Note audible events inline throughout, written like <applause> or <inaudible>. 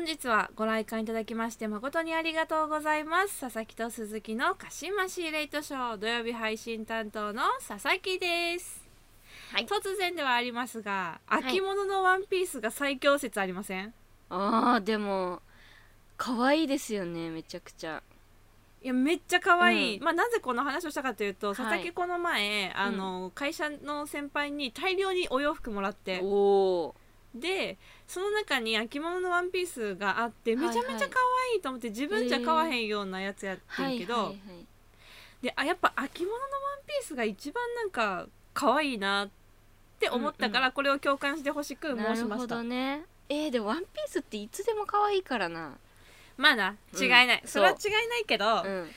本日はご来館いただきまして誠にありがとうございます。佐々木と鈴木のカシマシーレイトショー土曜日配信担当の佐々木です、はい。突然ではありますがい。秋物のワンピースが最強説ありません、あーでも可愛いですよねめちゃくちゃ。いやめっちゃ可愛い、うん。まあなぜこの話をしたかというと、はい。佐々木この前あの、会社の先輩に大量にお洋服もらって。おおでその中に秋物のワンピースがあってめちゃめちゃ可愛いと思って自分じゃ買わへんようなやつやってはいるけど、であやっぱ秋物のワンピースが一番なんか可愛いなって思ったから、これを共感してほしく申しました。どね。えー、でもワンピースっていつでも可愛いからな。まあなうん違いない、それは違そいうないけど、うん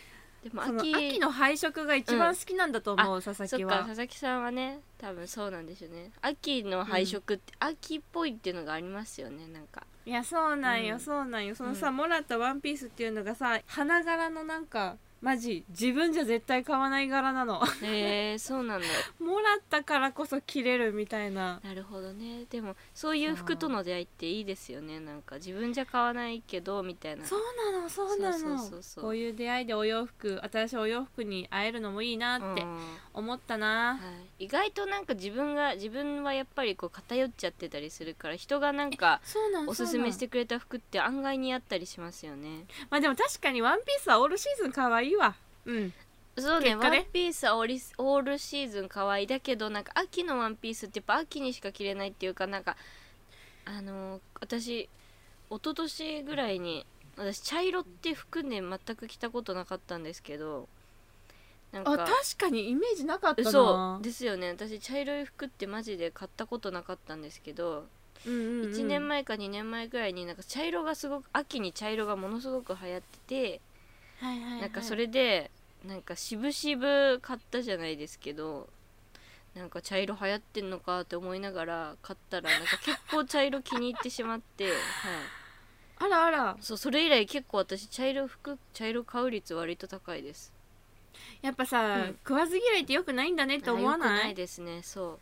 でも秋秋の配色が一番好きなんだと思う、佐々そっ木はか佐々木さんはね多分そうなんでしょうね。秋の配色って、秋っぽいっていうのがありますよねなんか。いやそうなんよ、うん。そうなんよ。そのさ、うん。もらったワンピースっていうのがさ花柄のなんかマジ自分じゃ絶対買わない柄なの。へえそうなんだ。<laughs> もらったからこそ着れるみたいな。なるほどね。でもそういう服との出会いっていいですよね。なんか自分じゃ買わないけどみたいな。そうなのそうなの。そうそうそうそう。こういう出会いでお洋服新しいお洋服に会えるのもいいなってうん。思ったな、はい、意外となんか自分が自分はやっぱりこう偏っちゃってたりするから人がなんかそうなんおすすめしてくれた服って案外似合ったりしますよね。まあでも確かにワンピースはオールシーズン可愛いわ。うん。そうねワンピースはオールシーズン可愛いだけどなんか秋のワンピースってやっぱ秋にしか着れないっていうかなんかあのー私一昨年ぐらいに私茶色って服ね全く着たことなかったんですけどなんあか確かにイメージなかったな。そうですよね。私茶色い服ってマジで買ったことなかったんですけど、うんうんうん、1年前か2年前ぐらいになんか茶色がすごく秋に茶色がものすごく流行ってて、はいはいはい。なんかそれでなんか渋々買ったじゃないですけどなんか茶色流行ってんのかって思いながら買ったらなんか結構茶色気に入ってしまって、はい、あらあら。そうそれ以来結構私茶色服茶色買う率割と高いです。やっぱさ、うん。食わず嫌いってよくないんだねって思わなないいですね。そう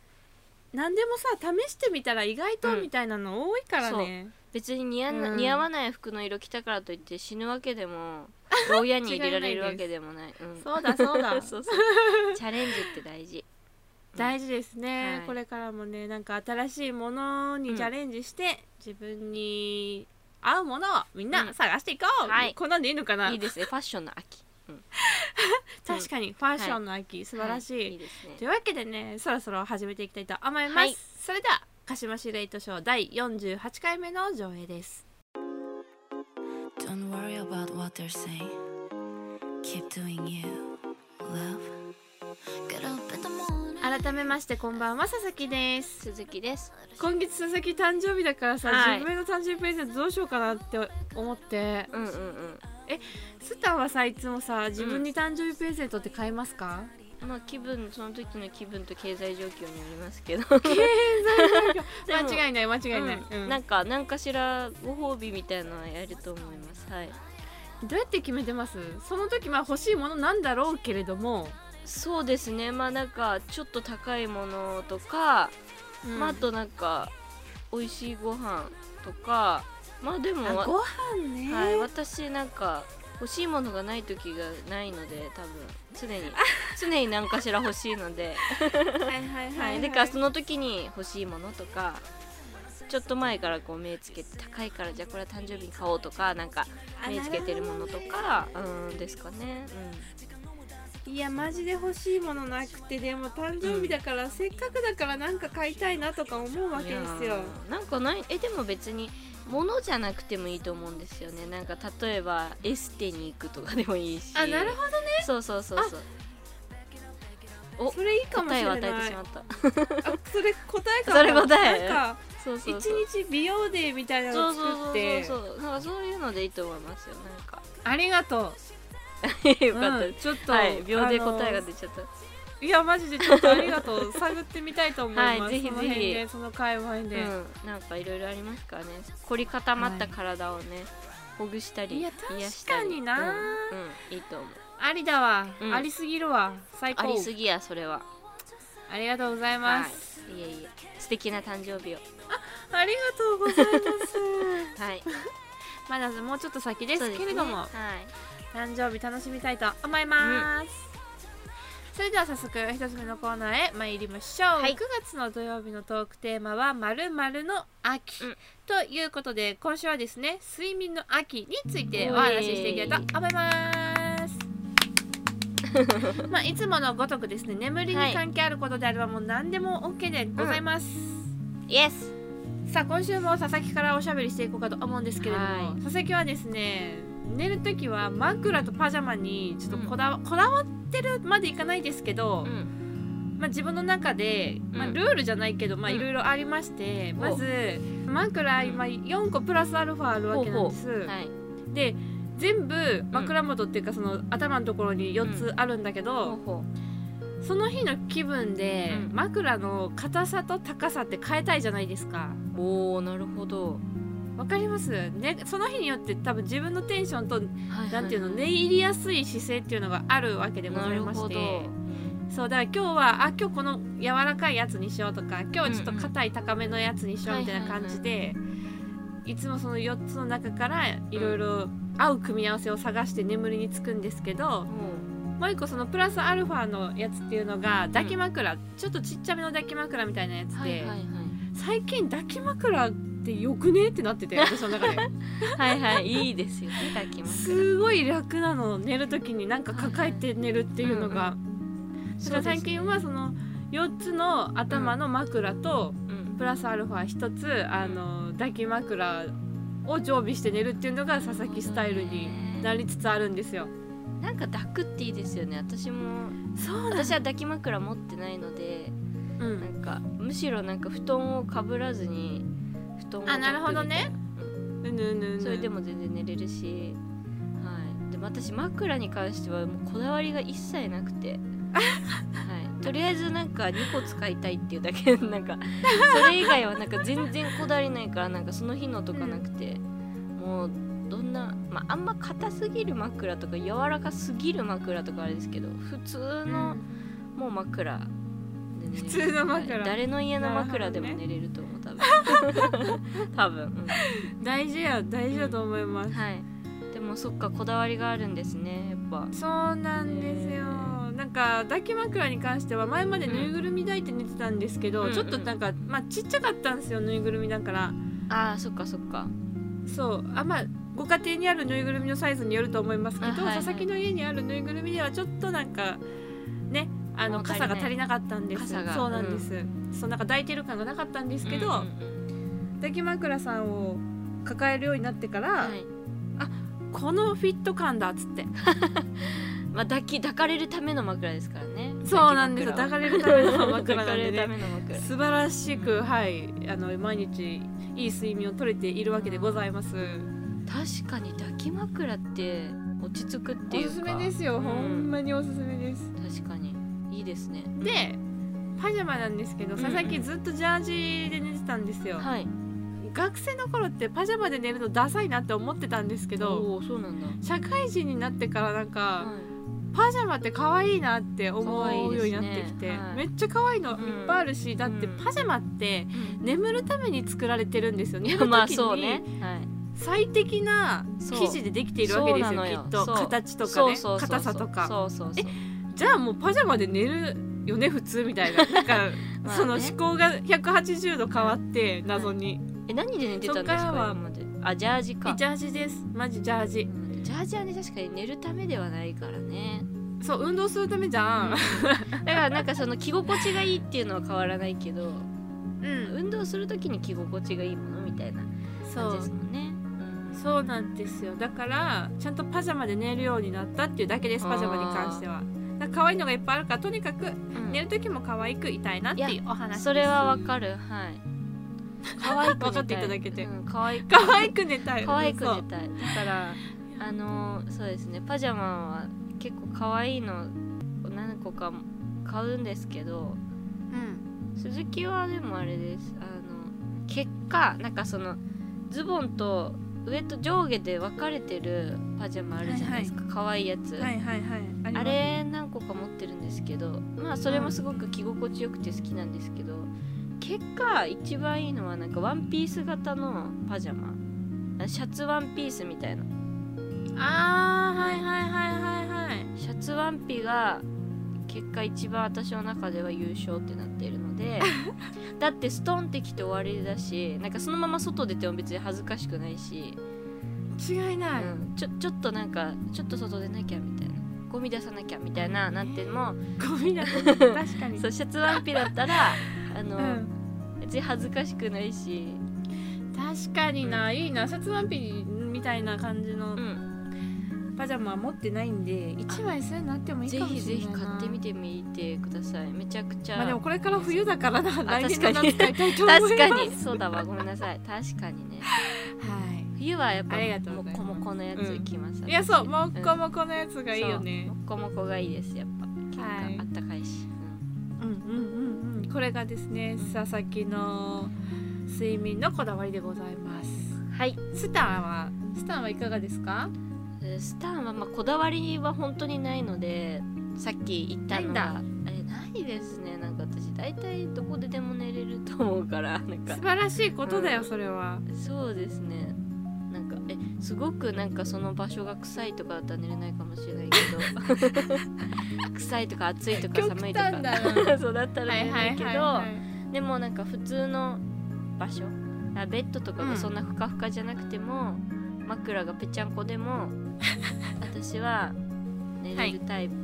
何でもさ試してみたら意外とうんみたいなの多いからね、別に似合,、うん。似合わない服の色着たからといって死ぬわけでも <laughs> 牢屋に入れられるわけでもない。うん、そうだそうだ。<laughs> そうそう。チャレンジって大事。<laughs> 大事ですね、はい。これからもねなんか新しいものにチャレンジして、自分に合うものをみんうなん。探していこう、はい。こんなんでいいのかな。いいですね。ファッションの秋、うん、確かにファッションの秋、素晴らしい、はい。いいですね。というわけでねそろそろ始めていきたいと思います、はい。それでは鹿島市レイトショー第48回目の上映です。Don't worry about what they're saying. Keep doing you, love. Get up in the morning. 改めましてこんばんは佐々木です。鈴木です。今月佐々木誕生日だからさ、はい。自分への誕生日プレゼントどうしようかなって思って。うんうんうんスタンはさいつもさ自分に誕生日プレゼントって買いますか、まあ気分その時の気分と経済状況によりますけど。<laughs> でも間違いない間違いない、うん。うん。なんか何かしらご褒美みたいなのはやると思います。はい。どうやって決めてます？その時まあ欲しいものなんだろうけれども、そうですね。まあなんかちょっと高いものとか、うん。まああとなんか美味しいご飯とかまあでもわあご飯ね、はい、私なんか欲しいものがない時がないので多分常に。<laughs> 常に何かしら欲しいので、はいはいはい、はい、だからその時に欲しいものとかちょっと前からこう目つけて高いからじゃあこれは誕生日に買おうとかなんかあ目つけてるものとかうんですかね、いやマジで欲しいものなくてでも誕生日だから、せっかくだからなんか買いたいなとか思うわうん、けですよ。なんかないえでも別に物じゃなくてもいいと思うんですよね。なんか例えばエステに行くとかでもいいし。あなるほどね。そうそうそうそう。おそれいいかもしれない。答えを与えてしまった。あそれ答えかも。それ答え？なんかそうそう一日美容デーみたいなのをそうそうそう。作って。そうそうなんかそういうのでいいと思いますよ。なんか。ありがと <laughs> よかった。う、んちょっと、すはい秒で答えが出ちゃったいやマジでちょっとありがとう。探ってみたいと思います、はいぜひその辺ぜひ。でその界隈で、うん。なんかいろいろありますからね。凝り固まった体をね、ほぐしたりいや癒したり。確かになうんうんいいと思う。ありだわ、うん。ありすぎるわ。最高。ありすぎやそれは。ありがとうございます、はい。いえいえ。素敵な誕生日を。ありがとうございます。<laughs> はい。まだもうちょっと先ですけれども、はい。誕生日楽しみたいと思います、それでは早速一つ目のコーナーへ参りましょう、はい。9月の土曜日のトークテーマはまるの秋、うん。ということで今週はですね睡眠の秋についてお話ししていきたいと思います。<laughs> まあいつものごとくですね眠りに関係あることであればもう何でも OK でございます、イエスさあ今週も佐々木からおしゃべりしていこうかと思うんですけれども、はい。佐々木はですね寝る時は枕とパジャマにちょっとこだわ,、こだわってるまでいかないですけど、うん。まあ、自分の中で、まあ、うんルールじゃないけど、まあ、うん。いろいろありまして、まほうず枕今4個プラスアルファあるわけなんです。はい。で全部枕元っていうかその頭のところに4つあるんだけほど、うほその日の気分でうん。枕の硬さと高さって変えたいじゃないですか。うおーなるほどわかります。ねその日によって多分自分のテンションとはいはい。なんていうの寝入りやすい姿勢っていうのがあるわけでございまして。そうだから今日はあ今日この柔らかいやつにしようとか今日はちょっと硬い高めのやつにしようみたいな感じで、いつもその4つの中からいろいろ合う組み合わせを探して眠りにつくんですけどもう一個そのプラスアルファのやつっていうのが抱き枕、ちょっとちっちゃめの抱き枕みたいなやつで、最近抱き枕ってよくね？ってなってて <laughs> 私の中で。はいはいいいですよね抱きますすごい楽なの寝る時になんか抱えて寝るっていうのが、だから最近はその4つの頭の枕とうん。プラスアルファ1つあの抱き枕を常備して寝るっていうのが佐々木スタイルになりつつあるんですよ。なんか抱くっていいですよね。私もそう私は抱き枕持ってないのでうなんんかむしろなんか布団をかぶらずに布団をあなるほどね。抱くみたいなうんうんうんうん。それでも全然寝れるし、はい、でも私枕に関してはもうこだわりが一切なくて、はい、とりあえずなんか2個使いたいっていうだけ。<laughs> なんかそれ以外はなんか全然こだわりないからなんかその日のとかなくて、もうどんな、まあ、あんま硬すぎる枕とか柔らかすぎる枕とかあれですけど普通のもう枕で寝れる普通の枕。はい。誰の家の枕でも寝れると思う <laughs> 多分大事や大事だと思います。はい。でもそっかこだわりがあるんですねやっぱ。そうなんですよ。なんか抱き枕に関しては前までぬいぐるみ抱いて寝てたんですけど、うんちょっとなんかまあちっちゃかったんですよぬいぐるみだから。ああそっかそっか。そうあまあご家庭にあるぬいぐるみのサイズによると思いますけど、あはいはい佐々木の家にあるぬいぐるみではちょっとなんかねあの傘が足りなかったんです。傘が。そうなんです、そうなんか抱いてる感がなかったんですけど、うんうん抱き枕さんを抱えるようになってから、うんはい。このフィット感だっつって。<laughs> まあ抱き抱かれるための枕ですからね。そうなんです。よ抱かれるための枕なんでね。素晴らしく、はいあの毎日いい睡眠をとれているわけでございます。確かに抱き枕って落ち着くっていうか。おすすめですよ、うん。ほんまにおすすめです。確かにいいですね。でパジャマなんですけどうんうん佐々木ずっとジャージで寝てたんですよ、はい。学生の頃ってパジャマで寝るのダサいなって思ってたんですけどそうなんだ。社会人になってからなんか、はい。パジャマって可愛いなって思うようになってきて、はい。めっちゃ可愛いのいっうんぱいあるし、だってうんパジャマって眠るために作られてるんですよ寝る時 <laughs> まあそうね。に。はい。最適な生地でできているわけですよきっと。形とかね。硬さとか。そうそうそう。じゃあもうパジャマで寝るよね普通みたいな。なんか <laughs> まあね。その思考が180度変わって謎に、え何で寝てたんですか。あジャージか。ジャージです。マジジャージ。うん。ジャージはね確かに寝るためではないからね。そう運動するためじゃん、<laughs> だからなんかその着心地がいいっていうのは変わらないけどうん。運動する時に着心地がいいものみたいなそう感じですもんね。そう。なんですよ。だからちゃんとパジャマで寝るようになったっていうだけですパジャマに関しては。だから可愛いのがいっぱいあるからとにかくうん。寝る時も可愛くいたいなっていうお話です。それはわかる。はい。可愛く分かっていただけて。うん可愛く可愛く寝たい。可愛く寝たい。だからあのーそうですね。パジャマは結構可愛いの何個か買うんですけどうん。鈴木はでもあれです。あの結果なんかそのズボンと上と上下で分かれてるパジャマあるじゃないですか、可愛いやつ、はいはいはい。ああれ何個か持ってるんですけどまあそれもすごく着心地よくて好きなんですけど結果一番いいのはなんかワンピース型のパジャマ。あシャツワンピースみたいな。あーはいはいはいはいはいシャツワンピが結果一番私の中では優勝ってなっているので <laughs> だってストンってきて終わりだしなんかそのまま外出ても別に恥ずかしくないし、違いない、うん、ちょちょっとなんかちょっと外出なきゃみたいな。ゴミ出さなきゃみたいななっても <laughs> ゴミだ。と <laughs> 確かに。そうシャツワンピだったらあの、うん。別に恥ずかしくないし、確かにな、いいなシャツワンピみたいな感じのうん、パジャマ持ってないんで1枚そういうのあってもいいぜかもしれないな。ひぜひ買ってみてみてください。めちゃくちゃ、まあでもこれから冬だからな <laughs> 来年の確かに。夏買いたいと思います。確かに。そうだわごめんなさい。確かにね。はい。冬はやっぱもこもこのやつきます、いやそうもっこももこのやつがいいよね。もっこもこがいいですやっぱ。結構はいあったかいし、うん。うんうんうんこれがですね佐々木の睡眠のこだわりでございます。うんはい。スタンはスタンはいかがですか？えースタンはまあこだわりは本当にないのでさっき言ったのなはえないですね。なんか私大体どこででも寝れると思うから <laughs> なんか。素晴らしいことだよ、うん。それは。そうですね。なんかえすごくなんかその場所が臭いとかだったら寝れないかもしれないけど。<laughs> 臭いとか暑いとか極寒いとか。<laughs> そうだったら寝れないけど、はいはい。でもなんか普通の場所。あベッドとかがそんなふかふかじゃなくても、枕がぺちゃんこでも私は寝れるタイプ、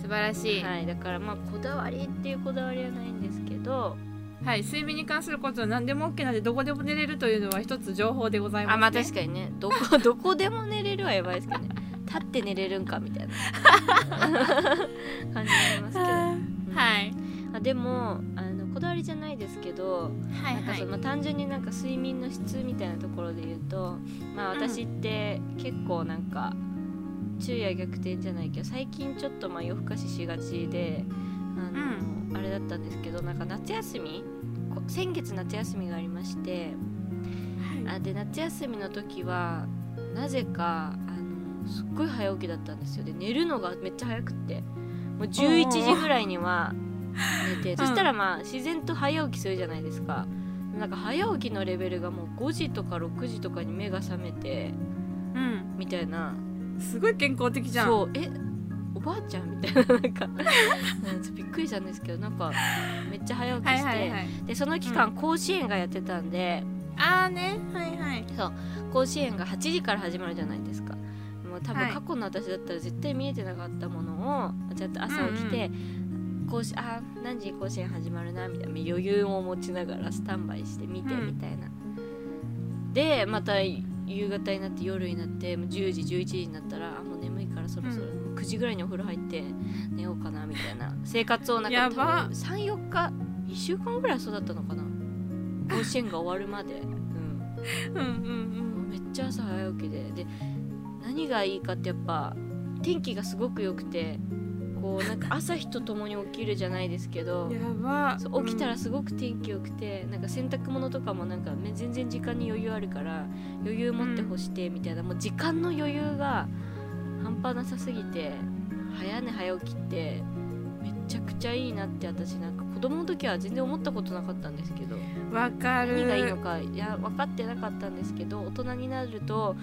素晴らしい、はい。だからまあこだわりっていうこだわりはないんですけど。はい、睡眠に関することは何でも OK なんでどこでも寝れるというのは一つ情報でございます、ね、あまあ確かにね。どこ <laughs> どこでも寝れるはやばいですけどね。立って寝れるんかみたいな感じになりますけど、<laughs> うん。はいあでもあだわりじゃないですけどはいはい。なんかその単純になんか睡眠の質みたいなところで言うとまあうん。私って結構なんか昼夜逆転じゃないけど最近ちょっとまあ夜更かししがちであの、あれだったんですけどなんか夏休みこ先月夏休みがありましてあで夏休みの時はなぜかあのすっごい早起きだったんですよ。で寝るのがめっちゃ早くって。もう11時ぐらいには寝てん。そしたらまあ自然と早起きするじゃないですか。なんか早起きのレベルがもう5時とか6時とかに目が覚めてうん。みたいな。すごい健康的じゃん。そう。えおばあちゃんみたいななんか。びっくりしたんですけどなんかめっちゃ早起きして、はいはいはい。でその期間甲子園がやってたんで、ああね。はいはい。甲子園が8時から始まるじゃないですか。もう多分はい。過去の私だったら絶対見えてなかったものをちょっと朝起きて、甲子あー何時に甲子園始まるなみたいな余裕を持ちながらスタンバイして見てうん。みたいな、でまた夕方になって夜になってもう10時11時になったらあもう眠いからそろそろ、う9時ぐらいにお風呂入って寝ようかなみたいな。生活をなんかやば。34日1週間ぐらいそうだったのかな。甲子園が終わるまで、<laughs> うん、うんうんもうめっちゃ朝早起きで。で何がいいかってやっぱ天気がすごく良くてこうなんか朝日とともに起きるじゃないですけうど起きたらすごく天気良くてなんか洗濯物とかもなんか、ね、全然時間に余裕あるから余裕持って干してみたいな、もう時間の余裕が半端なさすぎて早寝早起きってめちゃくちゃいいなって私なんか子供の時は全然思ったことなかったんですけど。うんわかる。何がいいのかいや分かってなかったんですけど大人になると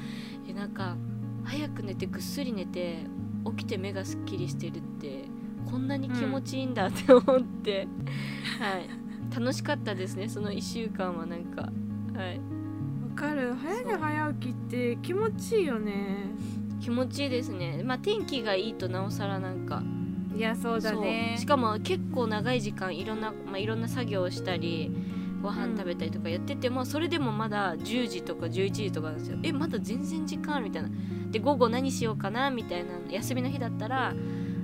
えなんか早く寝てぐっすり寝て起きて目がすっきりしてるってこんなに気持ちいいんだって思って、はい。楽しかったですねその1週間はなんか。はい。わかる。早寝早起きって気持ちいいよね。気持ちいいですね。まあ天気がいいとなおさらなんか。いやそうだね。しかも結構長い時間いろんな、まあ、いろんな作業をしたりご飯食べたりとかやってても、それでもまだ10時とか11時とかなんですよ。えまだ全然時間みたいな。で午後何しようかなみたいな休みの日だったら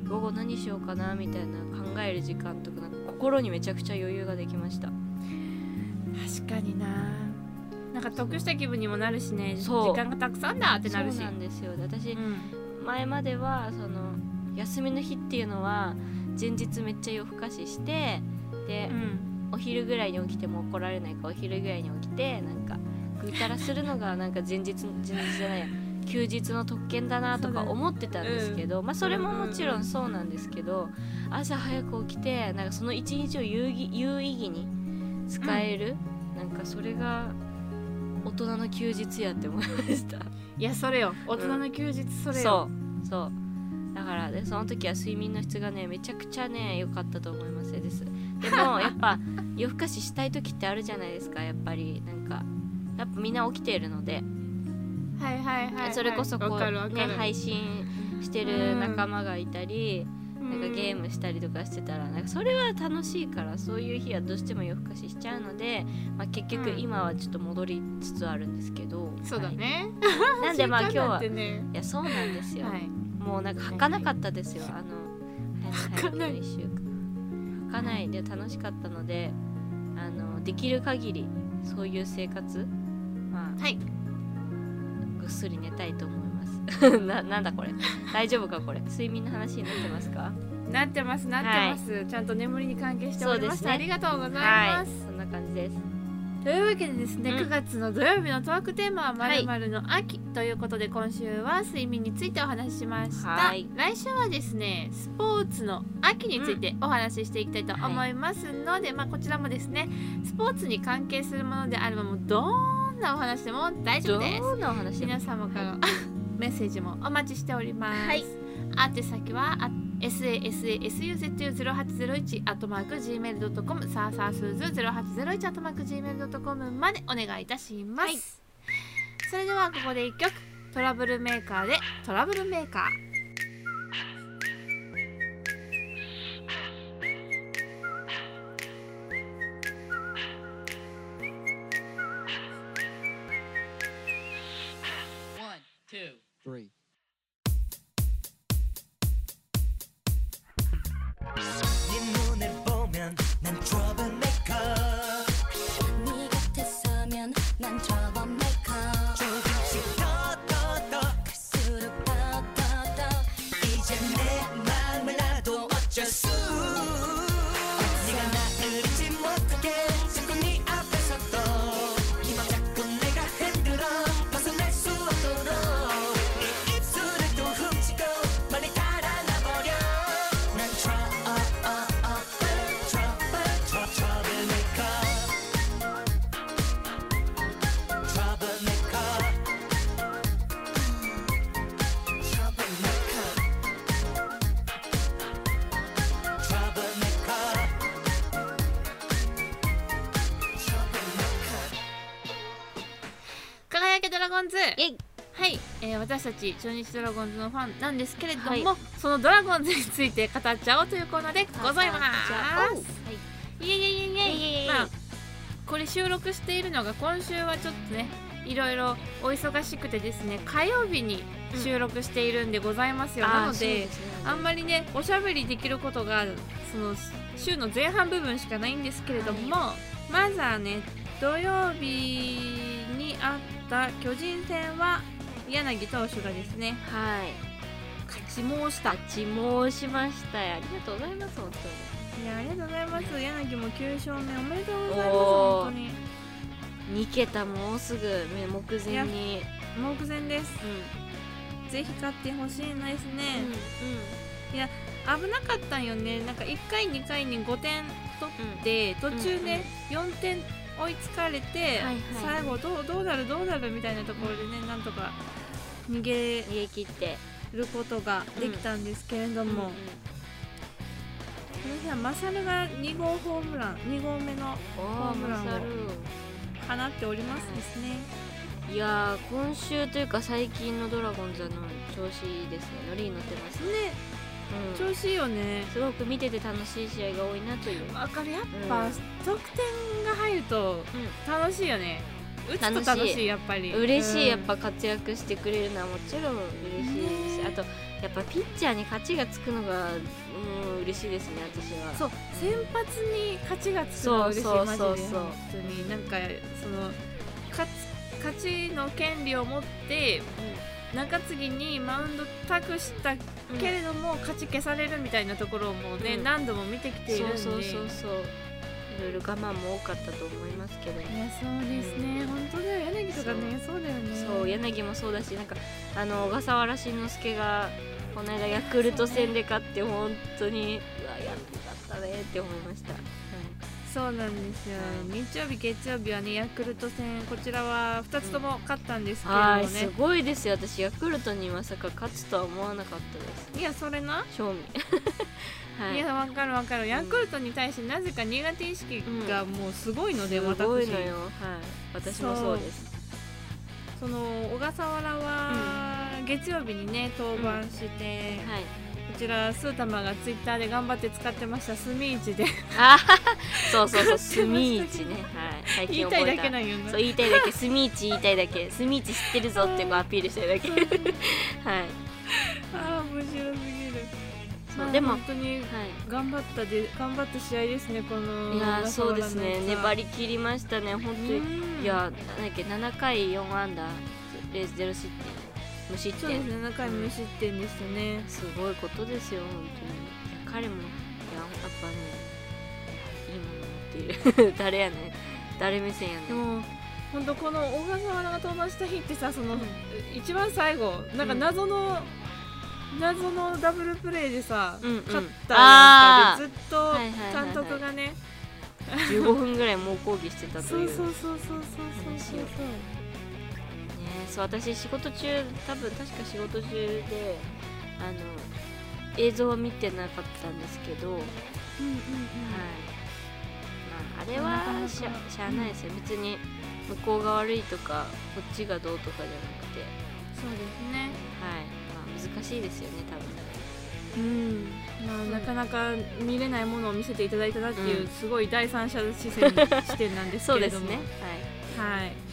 午後何しようかなみたいな考える時間とかなんか心にめちゃくちゃ余裕ができました。確かにな。なんか得した気分にもなるしね。そう。時間がたくさんだってなるし。そうなんですよ。で私うん前まではその休みの日っていうのは前日めっちゃ夜更かししてで、うんお昼ぐらいに起きても怒られないからお昼ぐらいに起きてなんかぐうたらするのがなんか前日前日じゃないや休日の特権だなとか思ってたんですけど、まあそれももちろんそうなんですけど朝早く起きてなんかその一日を有意義有意義に使える、なんかそれが大人の休日やって思いました。いやそれよ。大人の休日それよ、そう。そうだからねその時は睡眠の質がねめちゃくちゃね良かったと思いますです。でも <laughs> やっぱ夜更かししたい時ってあるじゃないですかやっぱり。なんかやっぱみんな起きているので、はいはいはいはい。それこそこうね配信してる仲間がいたり、なんかゲームしたりとかしてたらなんかそれは楽しいからそういう日はどうしても夜更かししちゃうので、まあ、結局うん。今はちょっと戻りつつあるんですけど、そうだね、はい。なんでまあ <laughs> 今日はねいやそうなんですよ、はいもうなんか履かなかったですよ。あの履かない1週間。履かないで楽しかったのであのできる限りそういう生活まあはい。ぐっすり寝たいと思います。<laughs> ななんだこれ。大丈夫かこれ。睡眠の話になってますか？なってますなってます、ちゃんと眠りに関係しておりまそうですすね。ありがとうございはい。ます、そんな感じですというわけでですね、うん。9月の土曜日のトークテーマは「まはいるの秋」ということで今週は睡眠についてお話ししました、はい。来週はですねスポーツの秋についてお話ししていきたいと思いますので、まあこちらもですねスポーツに関係するものであればもうどんなお話でも大丈夫です。皆様からのメッセージもお待ちしております。はい。宛先は sasasuzu0801-gmail.com サーサースー 0801-gmail.com までお願いいたします、はい、それではここで1曲トラブルメーカーでトラブルメーカー3ゴンズ。はい、えー私たち中日ドラゴンズのファンなんですけれども、はい。そのドラゴンズについて語っちゃおうというコーナーでございます。はいイエイエイエイエイ。まあこれ収録しているのが今週はちょっとねいろいろお忙しくてですね火曜日に収録しているんでございますよ、なのであんまりねおしゃべりできることがその週の前半部分しかないんですけれども、まずはね土曜日にあった巨人戦は柳投手がですねはい。勝ち申した。立ち申しましたよ。ありがとうございます本いやありがとうございます。柳も9勝目おめでとうございます本当に当に。2桁もうすぐ目目前に。目前です。ぜひ勝ってほしいのですうんね、危なかったんよね。なんか1回2回に5点取って、途中ね、4点追いつかれて、はいはい。最後どうどうなるどうなるみたいなところでね、なんとか逃げ逃げ切ってることができたんですけれども、うんこの日はマサルが2号ホームラン2号目のおホームランを放っておりますですね、いやー今週というか最近のドラゴンズの調子いいですね。ノリに乗ってますね、うん、調子いいよね。すごく見てて楽しい試合が多いなという、わかる。やっぱ、うん。得点が入ると楽しいよね。打つと楽しいやっぱり。嬉しい、うん。やっぱ活躍してくれるのはもちろん嬉しいです。し、ね。あとやっぱピッチャーに勝ちがつくのがうん嬉しいですね私は。そう先発に勝ちがつくのが嬉しいそうそうマジでそう。そう本当に。なんかその勝ちの権利を持って中継ぎにマウンド託したうんけれども、勝ち消されるみたいなところもね、うん。何度も見てきているんで。そうそうそうそう。いろいろ我慢も多かったと思いますけど。いやそうですね、本当だよ。柳とかねそうだよね。そう柳もそうだしなんかあの小笠原慎之介がこの間ヤクルト戦で勝って本当にうわやってかったねって思いました、はいそうなんですよ。日曜日月曜日はねヤクルト戦こちらは2つとも勝ったんですけれどもはいすね、ごいですよ。私ヤクルトにまさか勝つとは思わなかったです。いやそれな、正味 <laughs> はい。い、やわかるわかる。ヤクルトに対してなぜか苦手意識がもうすごいので、す私ごいのよ。はい。私もそうです。その小笠原は月曜日にね登板して、はい。こちらスータマがツイッターで頑張って使ってました。スミイチで。あそうそうそうスミーチね。はい。最言いたいだ近覚えたけなんよ。なそう言いたいだけ。スミーチ言いたいだけ。<laughs> スミーチ知ってるぞってこうアピールしたいだけ。はい。ああ面白すぎる。まあそうでも本当にはい頑張ったで頑張った試合ですねこのいやそうですね。粘り切りましたね本当に。うんいやなんだっけ7回4安打0ゼロ失点無失そうです点ね7回無失点でしたね。すごいことですよ本当に。彼もいややっぱねいやいいもの持っている <laughs> 誰やね誰目線やねでも本当この小笠原が登板した日ってさその、一番最後なんか謎の、謎のダブルプレーでさ、うんうん。勝ったやんかでずっとはいはいはいはい。監督がね、15分ぐらい猛抗議してたとそいう。<laughs> うそうそうそうそうそうそうねそう私仕事中多分確か仕事中であの映像は見てなかったんですけど、はいうんうん。うんまあ、あれはしゃしゃあないですよ。別に向こうが悪いとかこっちがどうとかじゃなくて。そうですね。はい。まあ難しいですよね多分。うん。まあ、なかなか見れないものを見せていただいたなっていう、うん。すごい第三者視線視点なんですけれども。<laughs> そうですね。はい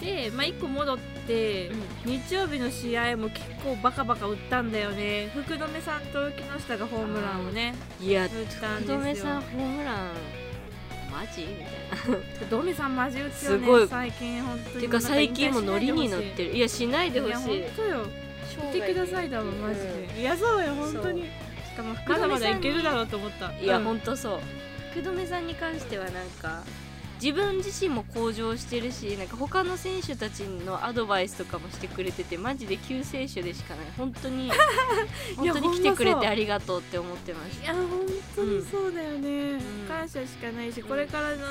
で、まあ、1個戻って、日曜日の試合も結構バカバカ打ったんだよね。福留さんと木下がホームランをねはいいや打ったん福留ですよ。さんホームランマジ？みたいな。福留さんマジ打つよねすごい。最近本当に。ていうか最近もノリに乗ってる。い。やしないでほしい。いや本当よ。見てくださいだもんマジで、いやそうよ本当に。しかもまだまだいけるだろうと思った。いや、うん。ほんとそう。福留さんに関してはなんか自分自身も向上してるしなんか他の選手たちのアドバイスとかもしてくれててマジで救世主でしかない。本当に <laughs> 本当に来てくれてありがとうって思ってましいや本当にそうだよね、ん。感謝しかないしこれからの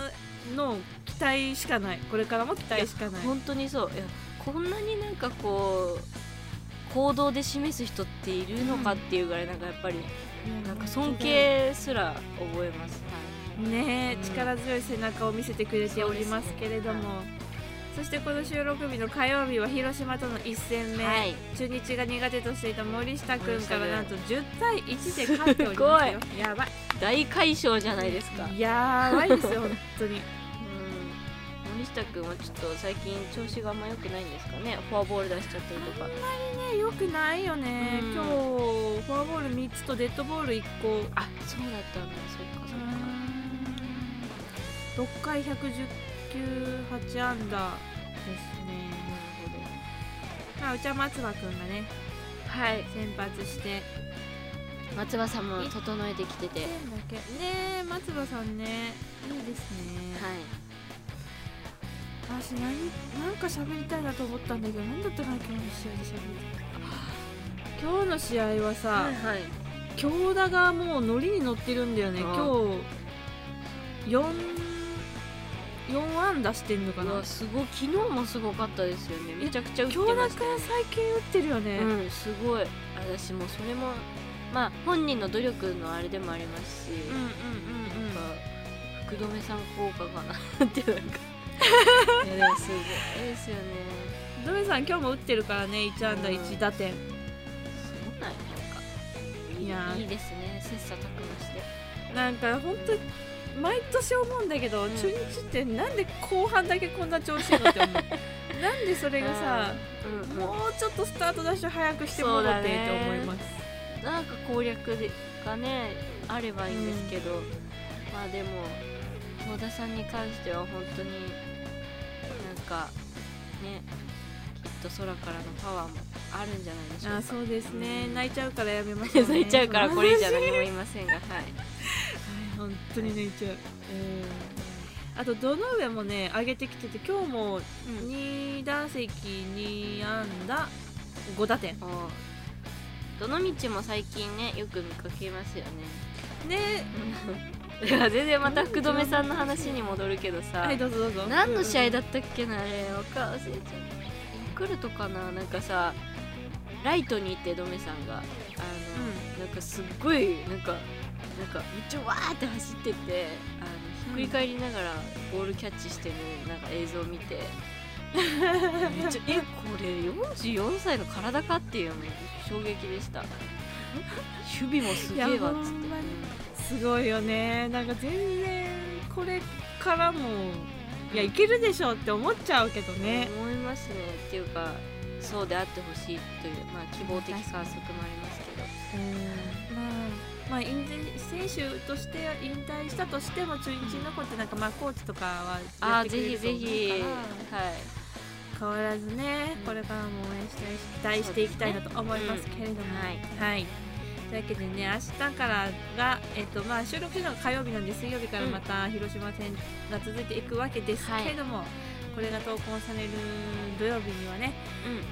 の期待しかない。これからも期待しかない。た本当にそう。いやこんなになんかこう行動で示す人っているのかっていうぐらいなんかやっぱりなんか尊敬すら覚えます、ねえ、うん。力強い背中を見せてくれておりますけれども。そ,、してこの収録日の火曜日は広島との一戦目、はい。中日が苦手としていた森下君からなんと10対1で勝っておりますよ。<laughs> やばい。大快勝じゃないですか、やばいですよ本当に。うん。森下君はちょっと最近調子があんま良くないんですかね。フォアボール出しちゃったりとか。ねよくないよね、うん。今日フォアボール3つとデッドボール1個。あそうだったんだ。そっかそっか6回110球8安打ですね。まあうちは松葉くんがねはい。先発して。松葉さんも整えてきてて。ねえ松葉さんね。いいですね、はい。私何なんか喋りたいなと思ったんだけど何だったかな今日の試合で喋りたい。今日の試合はさ、はい京田がもうノリに乗ってるんだよね。あ今日4 4安打してんのかうなわすごい。昨日もすごかったですよね。めちゃくちゃ打ってましたね。最近打ってるよね、うんすごい。私もそれもまあ本人の努力のあれでもありますし、うんうんうんなん。か福留さん効果かなってなんか。いやすごいですよねドメさん今日も打ってるからね1安打うん1打点、そうなんや。なんかいいいいいですね。切磋琢磨して。なんか本当に毎年思うんだけど、ん。中日ってなんで後半だけこんな調子いいのって思う。<laughs> なんでそれがさ、うん。うんもうちょっとスタートダッシュ早くしてもらってって思います、なんか攻略でがねあればいいんですけど、まあでも野田さんに関しては本当になんかねきっと空からのパワーもあるんじゃないでしょうか。あそうですね、うん。泣いちゃうからやめましょう、ね、泣いちゃうからこれ以上はい何も言いませんがはい本当に泣いちゃう、あと堂上もね上げてきてて今日も2打席2安打5打点。おどの道も最近ねよく見かけますよね。ね。<laughs> いや全然また福留さんの話に戻るけどさ、はいどうぞどうぞ。何の試合だったっけなあれ。わか忘れちゃった。ヤクルトかななんかさライトにいてドメさんが。あの、なんかすっごいなんかなんかめっちゃわーって走っててあのひっくり返りながらボールキャッチしてるなんか映像を見て。めっちゃえこれ44歳の体かっていうの衝撃でした。<laughs> 守備もすげえわっつって。すごいよね。なんか全然これからもいやいけるでしょって思っちゃうけどね。思いますね。っていうかそうであってほしいという、まあ、希望的観測もありますけどまあ選手として引退したとしても中日に残ってなんかまあコーチとかはああぜやってくれるとひぜひ思うから。はい。変わらずね、うん。これからも応援したいし期待していきたいなと思いますけれども、うんはい、というわけでね明日からが、えっとまあ、収録するのが火曜日なんで水曜日からまた広島戦が続いていくわけですけれども、これが投稿される土曜日にはね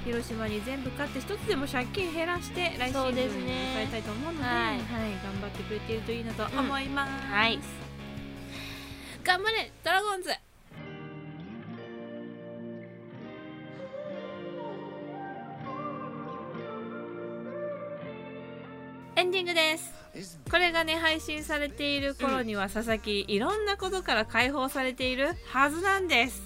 広島に全部勝って一つでも借金減らして来シーズンにそうですね迎えたいと思うのではいはい。頑張ってくれているといいなと思います、はい。頑張れドラゴンズエンディングです。これがね配信されている頃には佐々木いろんなことから解放されているはずなんです。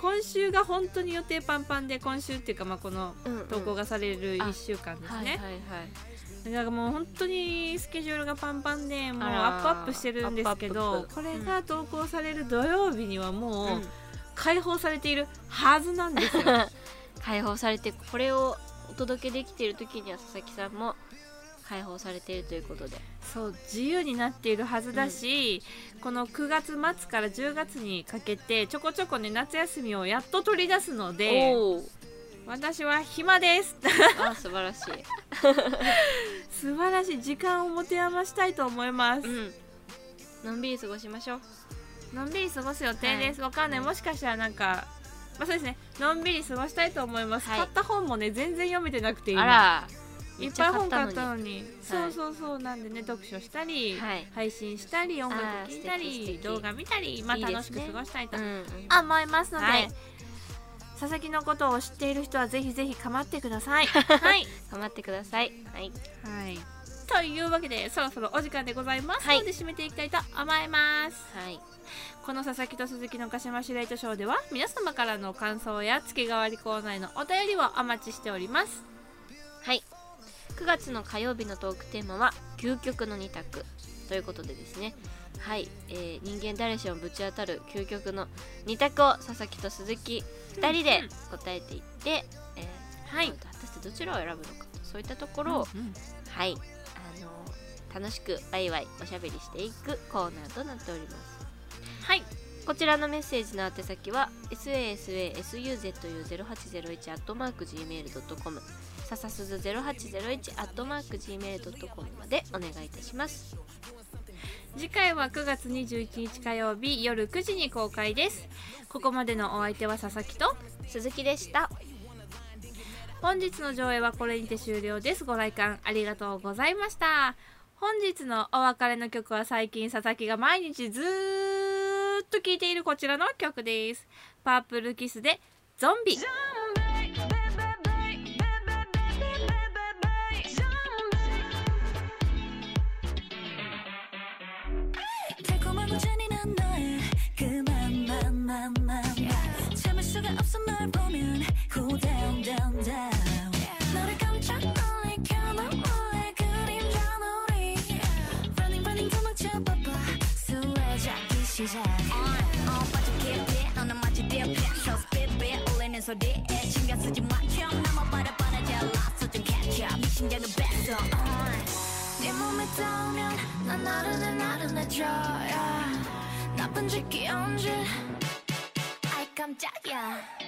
今週が本当に予定パンパンで今週っていうかまあこの投稿がされる1週間ですね、だからもう本当にスケジュールがパンパンでもうアップアップしてるんですけどこれが投稿される土曜日にはもううん。解放されているはずなんですよ。<laughs> 解放されてこれをお届けできている時には佐々木さんも解放されているということで。そう自由になっているはずだし、この9月末から10月にかけてちょこちょこね夏休みをやっと取り出すので私は暇です。あ素晴らしい。<laughs> 素晴らしい時間を持て余したいと思います、うん。のんびり過ごしましょう。のんびり過ごす予定です、わかんない。もしかしたらなんかまあそうですね。のんびり過ごしたいと思います、はい。買った本もね全然読めてなくて今。あらいっぱい本買ったのに。に。そうそうそう。なんでね読書したり、はい。配信したり音楽聴いたり動画見たりまあ楽しく過ごしたいと思いますので、はい。佐々木のことを知っている人はぜひぜひ構ってください。はい、<laughs> 頑張ってください。はい。はい、というわけでそろそろお時間でございます。はい。ので締めていきたいと思います。はい。この佐々木と鈴木の鹿島シュレイトショーでは皆様からの感想や月替わりコーナーへのお便りをお待ちしております。はい9月の火曜日のトークテーマは究極の二択。ということでですね。はい、えー人間誰しもぶち当たる究極の二択を佐々木と鈴木2人で答えていって、えーはい。果たしてどちらを選ぶのか。そういったところを、うんはい。あの楽しくワイワイおしゃべりしていくコーナーとなっております。はい。こちらのメッセージの宛先は sasasuzu0801-gmail.com ささすず 0801-gmail.com までお願いいたします。次回は9月21日火曜日夜9時に公開です。ここまでのお相手は佐々木と鈴木でした。本日の上映はこれにて終了です。ご来館ありがとうございました。本日のお別れの曲は最近佐々木が毎日ずーっと聴いているこちらの曲です。パープルキスでゾンビ 소리에 신경 쓰지 마 처음 넘어버려 뻔하지 않았어 좀 catch up 네 심장은 뱉어 네 몸에 닿으면 난 나른해 나른해져 yeah. 나쁜 짓 끼얹은 아이 깜짝이야 너와